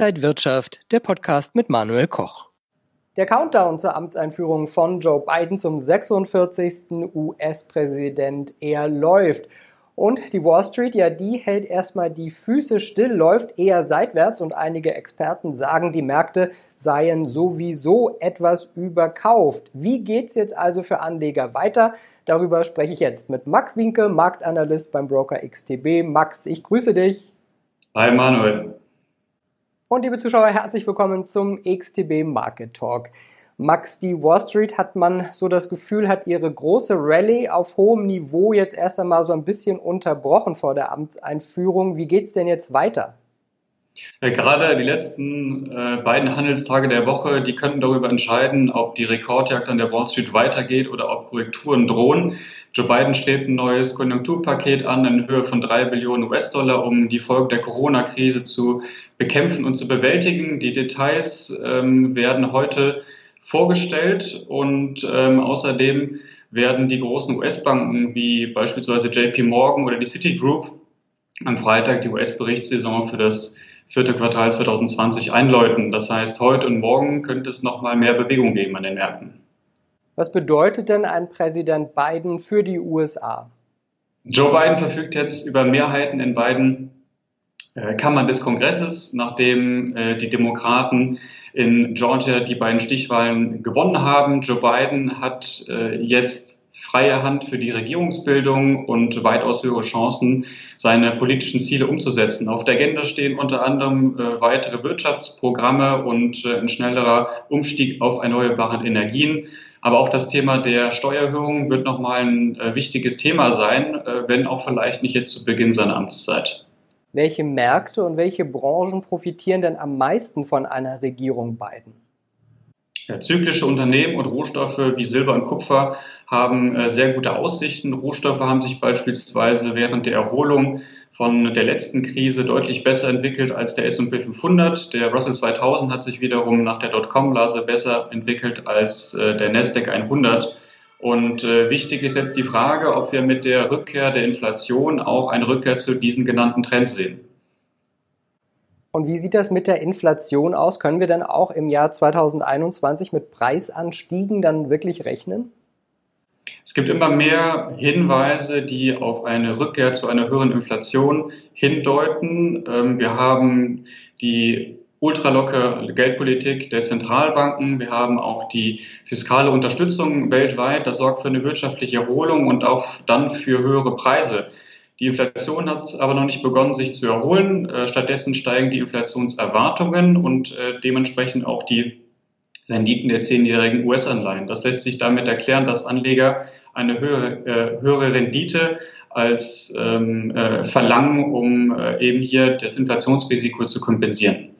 Inside Wirtschaft, der Podcast mit Manuel Koch. Der Countdown zur Amtseinführung von Joe Biden zum 46. US-Präsident, er läuft. Und die Wall Street, ja, die hält erstmal die Füße still, läuft eher seitwärts und einige Experten sagen, die Märkte seien sowieso etwas überkauft. Wie geht's jetzt also für Anleger weiter? Darüber spreche ich jetzt mit Max Winke, Marktanalyst beim Broker XTB. Max, ich grüße dich. Hi Manuel. Und liebe Zuschauer, herzlich willkommen zum XTB Market Talk. Max, die Wall Street hat man so das Gefühl, hat ihre große Rallye auf hohem Niveau jetzt erst einmal so ein bisschen unterbrochen vor der Amtseinführung. Wie geht es denn jetzt weiter? Ja, gerade die letzten äh, beiden Handelstage der Woche, die könnten darüber entscheiden, ob die Rekordjagd an der Wall Street weitergeht oder ob Korrekturen drohen. Joe Biden strebt ein neues Konjunkturpaket an in Höhe von drei Billionen US-Dollar, um die Folgen der Corona-Krise zu bekämpfen und zu bewältigen. Die Details ähm, werden heute vorgestellt und ähm, außerdem werden die großen US-Banken wie beispielsweise JP Morgan oder die Citigroup am Freitag die US-Berichtssaison für das vierte Quartal 2020 einläuten. Das heißt, heute und morgen könnte es noch mal mehr Bewegung geben an den Märkten. Was bedeutet denn ein Präsident Biden für die USA? Joe Biden verfügt jetzt über Mehrheiten in beiden Kammern des Kongresses, nachdem äh, die Demokraten in Georgia die beiden Stichwahlen gewonnen haben. Joe Biden hat äh, jetzt freie Hand für die Regierungsbildung und weitaus höhere Chancen, seine politischen Ziele umzusetzen. Auf der Agenda stehen unter anderem äh, weitere Wirtschaftsprogramme und äh, ein schnellerer Umstieg auf erneuerbare Energien. Aber auch das Thema der Steuererhöhung wird nochmal ein äh, wichtiges Thema sein, äh, wenn auch vielleicht nicht jetzt zu Beginn seiner Amtszeit. Welche Märkte und welche Branchen profitieren denn am meisten von einer Regierung Biden? Ja, zyklische Unternehmen und Rohstoffe wie Silber und Kupfer haben äh, sehr gute Aussichten. Rohstoffe haben sich beispielsweise während der Erholung von der letzten Krise deutlich besser entwickelt als der S&P 500. Der Russell 2000 hat sich wiederum nach der Dotcom-Blase besser entwickelt als äh, der Nasdaq 100. Und äh, wichtig ist jetzt die Frage, ob wir mit der Rückkehr der Inflation auch eine Rückkehr zu diesen genannten Trends sehen. Und wie sieht das mit der Inflation aus? Können wir denn auch im Jahr 2021 mit Preisanstiegen dann wirklich rechnen? Es gibt immer mehr Hinweise, die auf eine Rückkehr zu einer höheren Inflation hindeuten. Ähm, wir haben die ultralockere Geldpolitik der Zentralbanken. Wir haben auch die fiskale Unterstützung weltweit. Das sorgt für eine wirtschaftliche Erholung und auch dann für höhere Preise. Die Inflation hat aber noch nicht begonnen, sich zu erholen. Äh, stattdessen steigen die Inflationserwartungen und äh, dementsprechend auch die Renditen der zehnjährigen US-Anleihen. Das lässt sich damit erklären, dass Anleger eine höhere, äh, höhere Rendite als ähm, äh, verlangen, um äh, eben hier das Inflationsrisiko zu kompensieren.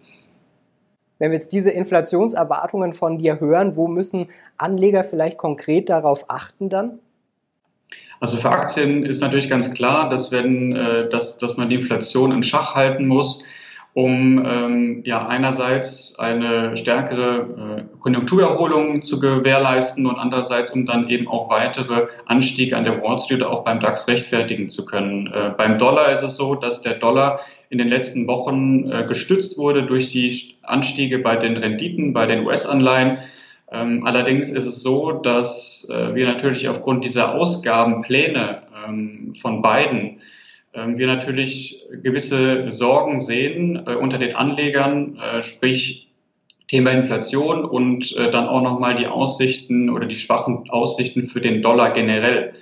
Wenn wir jetzt diese Inflationserwartungen von dir hören, wo müssen Anleger vielleicht konkret darauf achten dann? Also für Aktien ist natürlich ganz klar, dass, wenn, äh, dass, dass man die Inflation in Schach halten muss, um ähm, ja einerseits eine stärkere äh, Konjunkturerholung zu gewährleisten und andererseits um dann eben auch weitere Anstiege an der Wall Street auch beim DAX rechtfertigen zu können. Äh, beim Dollar ist es so, dass der Dollar in den letzten Wochen äh, gestützt wurde durch die Anstiege bei den Renditen, bei den US-Anleihen. Ähm, allerdings ist es so, dass äh, wir natürlich aufgrund dieser Ausgabenpläne ähm, von beiden wir natürlich gewisse Sorgen sehen äh, unter den Anlegern, äh, sprich Thema Inflation und äh, dann auch nochmal die Aussichten oder die schwachen Aussichten für den Dollar generell.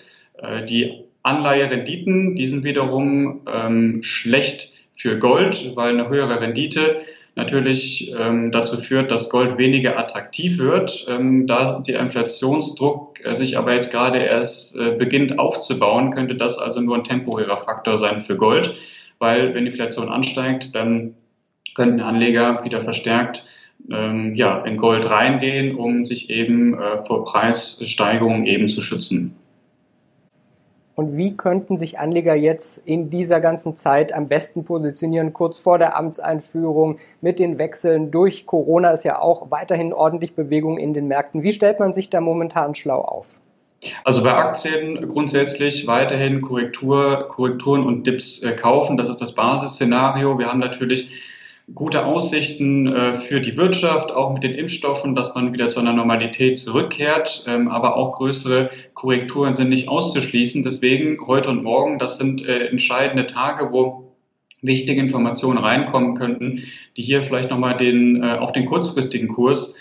Die Anleiherenditen, die sind wiederum ähm, schlecht für Gold, weil eine höhere Rendite natürlich ähm, dazu führt, dass Gold weniger attraktiv wird. Ähm, da der Inflationsdruck äh, sich aber jetzt gerade erst äh, beginnt aufzubauen, könnte das also nur ein temporärer Faktor sein für Gold, weil wenn die Inflation ansteigt, dann könnten Anleger wieder verstärkt ähm, ja, in Gold reingehen, um sich eben äh, vor Preissteigerungen eben zu schützen. Und wie könnten sich Anleger jetzt in dieser ganzen Zeit am besten positionieren, kurz vor der Amtseinführung mit den Wechseln durch Corona ist ja auch weiterhin ordentlich Bewegung in den Märkten. Wie stellt man sich da momentan schlau auf? Also bei Aktien grundsätzlich weiterhin Korrektur, Korrekturen und Dips äh, kaufen. Das ist das Basisszenario. Wir haben natürlich gute Aussichten äh, für die Wirtschaft, auch mit den Impfstoffen, dass man wieder zu einer Normalität zurückkehrt. Ähm, aber auch größere Korrekturen sind nicht auszuschließen. Deswegen heute und morgen, das sind äh, entscheidende Tage, wo wichtige Informationen reinkommen könnten, die hier vielleicht nochmal den, äh, auch den kurzfristigen Kurs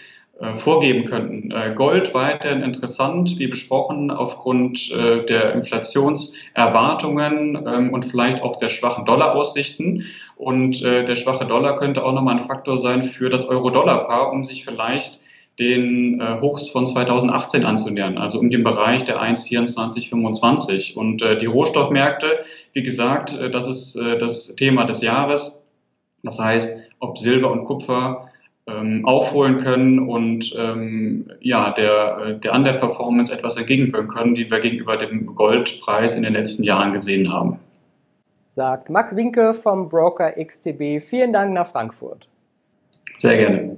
vorgeben könnten. Äh, Gold weiterhin interessant, wie besprochen, aufgrund äh, der Inflationserwartungen ähm, und vielleicht auch der schwachen Dollaraussichten. Und der schwache Dollar könnte auch nochmal ein Faktor sein für das Euro-Dollar-Paar, um sich vielleicht den Hochs von 2018 anzunähern, also um den Bereich der 1,2425. Und die Rohstoffmärkte, wie gesagt, das ist das Thema des Jahres. Das heißt, ob Silber und Kupfer ähm, aufholen können und ähm, ja, der, äh, der Underperformance etwas entgegenwirken können, die wir gegenüber dem Goldpreis in den letzten Jahren gesehen haben. Sagt Max Winke vom Broker XTB. Vielen Dank nach Frankfurt. Sehr gerne.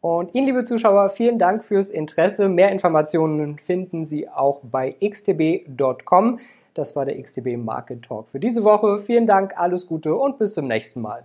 Und Ihnen, liebe Zuschauer, vielen Dank fürs Interesse. Mehr Informationen finden Sie auch bei xtb.com. Das war der XTB Market Talk für diese Woche. Vielen Dank, alles Gute und bis zum nächsten Mal.